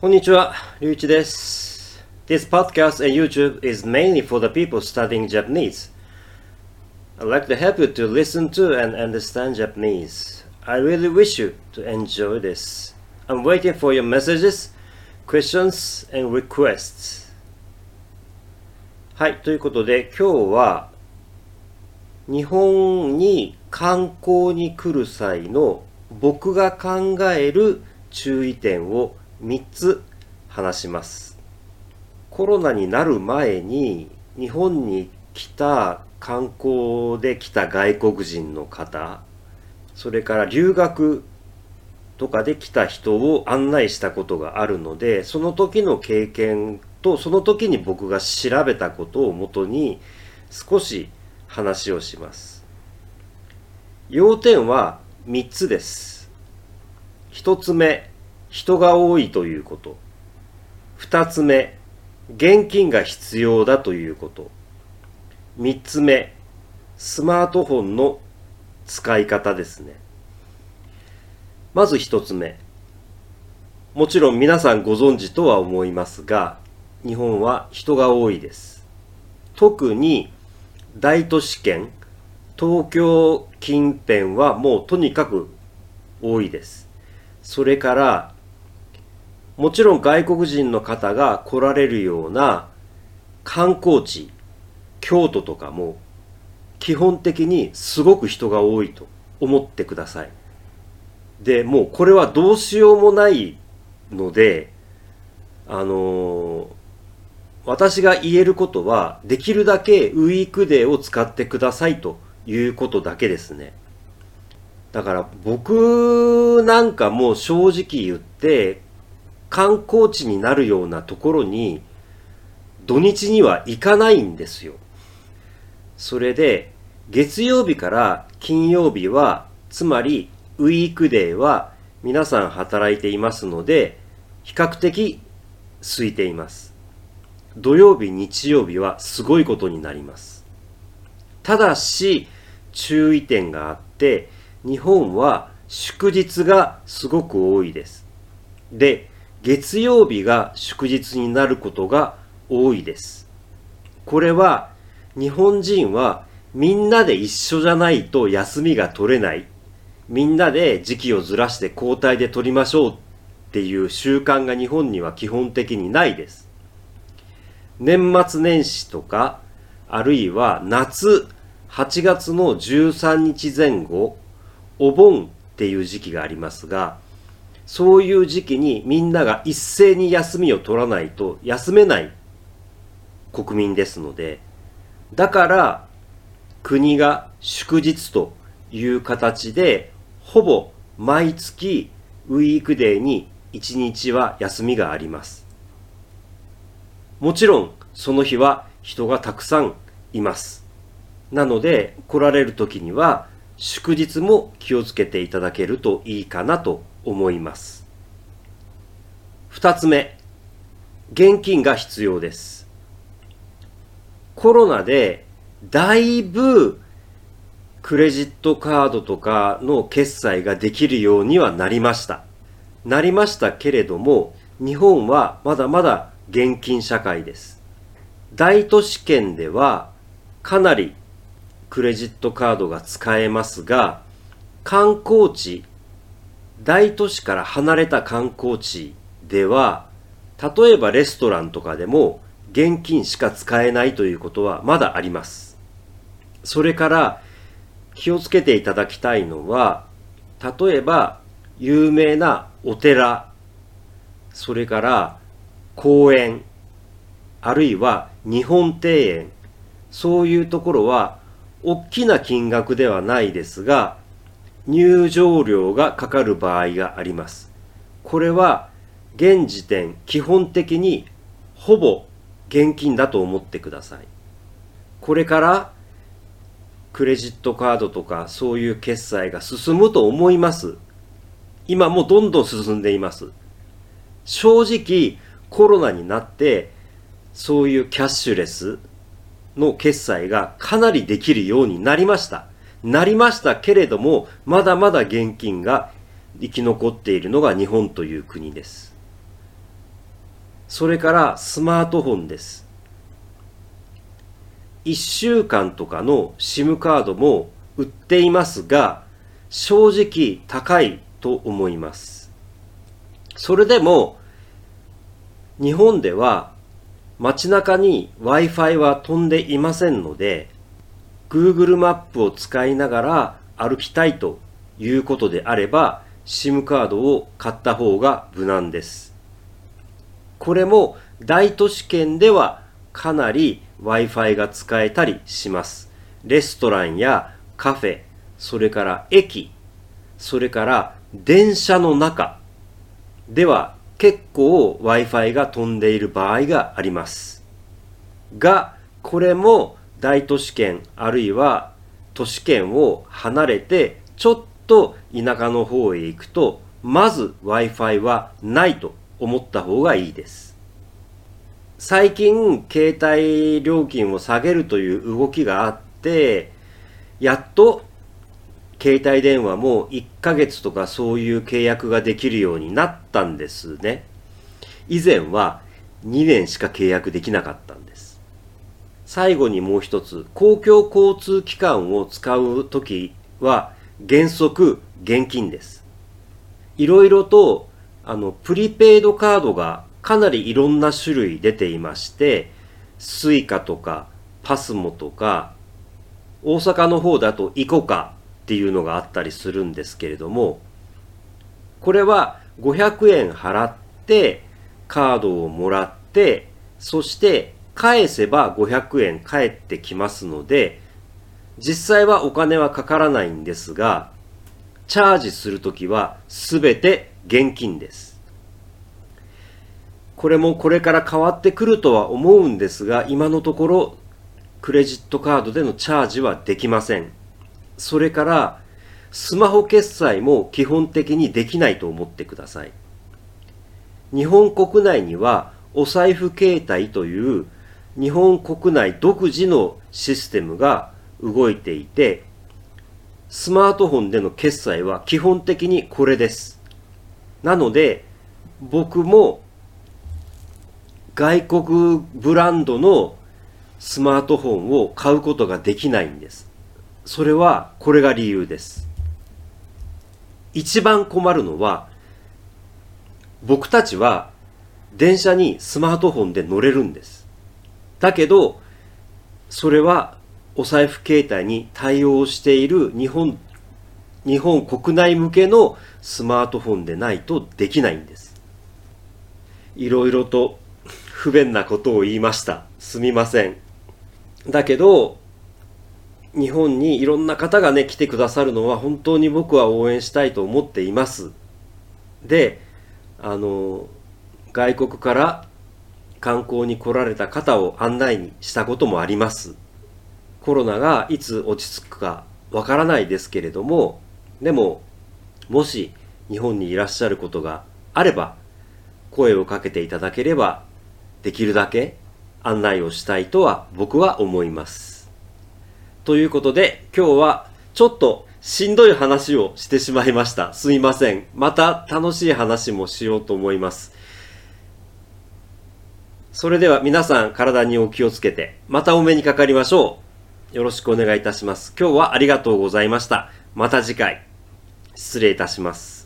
こんにちは、りゅういちです。This podcast and YouTube is mainly for the people studying Japanese. I'd like to help you to listen to and understand Japanese. I really wish you to enjoy this. I'm waiting for your messages, questions, and requests. はい、ということで今日は日本に観光に来る際の僕が考える注意点を3つ話します。コロナになる前に日本に来た観光で来た外国人の方、それから留学とかで来た人を案内したことがあるので、その時の経験とその時に僕が調べたことをもとに少し話をします。要点は3つです。1つ目、人が多いということ。2つ目、現金が必要だということ。3つ目、スマートフォンの使い方ですね。まず1つ目。もちろん皆さんご存知とは思いますが、日本は人が多いです。特に大都市圏、東京近辺はもうとにかく多いです。それから、もちろん外国人の方が来られるような観光地、京都とかも基本的にすごく人が多いと思ってください。で、もうこれはどうしようもないので、あのー私が言えることは、できるだけウィークデーを使ってくださいということだけですね。だから僕なんかも正直言って、観光地になるようなところに土日には行かないんですよ。それで月曜日から金曜日は、つまりウィークデーは皆さん働いていますので、比較的空いています。土曜日、日曜日はすごいことになります。ただし、注意点があって、日本は祝日がすごく多いです。で、月曜日が祝日になることが多いです。これは日本人はみんなで一緒じゃないと休みが取れない。みんなで時期をずらして交代で取りましょうっていう習慣が日本には基本的にないです。年末年始とか、あるいは夏、8月の13日前後、お盆っていう時期がありますが、そういう時期にみんなが一斉に休みを取らないと休めない国民ですので、だから国が祝日という形で、ほぼ毎月ウィークデーに1日は休みがあります。もちろんその日は人がたくさんいます。なので来られる時には祝日も気をつけていただけるといいかなと思います。二つ目、現金が必要です。コロナでだいぶクレジットカードとかの決済ができるようにはなりました。なりましたけれども、日本はまだまだ現金社会です。大都市圏ではかなりクレジットカードが使えますが、観光地、大都市から離れた観光地では、例えばレストランとかでも現金しか使えないということはまだあります。それから気をつけていただきたいのは、例えば有名なお寺、それから公園、あるいは日本庭園、そういうところは大きな金額ではないですが、入場料がかかる場合があります。これは現時点基本的にほぼ現金だと思ってください。これからクレジットカードとかそういう決済が進むと思います。今もどんどん進んでいます。正直コロナになってそういうキャッシュレスの決済がかなりできるようになりました。なりましたけれども、まだまだ現金が生き残っているのが日本という国です。それからスマートフォンです。1週間とかの SIM カードも売っていますが、正直高いと思います。それでも、日本では街中に Wi-Fi は飛んでいませんので、Google マップを使いながら歩きたいということであれば、SIM カードを買った方が無難です。これも大都市圏ではかなり Wi-Fi が使えたりします。レストランやカフェ、それから駅、それから電車の中では結構 Wi-Fi が飛んでいる場合があります。が、これも大都市圏あるいは都市圏を離れてちょっと田舎の方へ行くとまず Wi-Fi はないと思った方がいいです。最近携帯料金を下げるという動きがあってやっと携帯電話も1ヶ月とかそういう契約ができるようになったんですね。以前は2年しか契約できなかったんです。最後にもう一つ、公共交通機関を使うときは原則現金です。いろいろとあのプリペイドカードがかなりいろんな種類出ていまして、スイカとかパスモとか大阪の方だとイコカっていうのがあったりするんですけれども、これは500円払ってカードをもらって、そして返せば500円返ってきますので、実際はお金はかからないんですが、チャージするときはすべて現金です。これもこれから変わってくるとは思うんですが、今のところクレジットカードでのチャージはできません。それから、スマホ決済も基本的にできないと思ってください。日本国内にはお財布携帯という日本国内独自のシステムが動いていて、スマートフォンでの決済は基本的にこれです。なので、僕も外国ブランドのスマートフォンを買うことができないんです。それはこれが理由です。一番困るのは、僕たちは電車にスマートフォンで乗れるんです。だけど、それはお財布携帯に対応している日本、日本国内向けのスマートフォンでないとできないんです。いろいろと不便なことを言いました。すみません。だけど、日本にいろんな方がね、来てくださるのは本当に僕は応援したいと思っています。で、あの、外国から観光に来られた方を案内にしたこともあります。コロナがいつ落ち着くかわからないですけれども、でも、もし日本にいらっしゃることがあれば、声をかけていただければ、できるだけ案内をしたいとは僕は思います。ということで、今日はちょっとしんどい話をしてしまいました。すいません。また楽しい話もしようと思います。それでは皆さん体にお気をつけて、またお目にかかりましょう。よろしくお願いいたします。今日はありがとうございました。また次回、失礼いたします。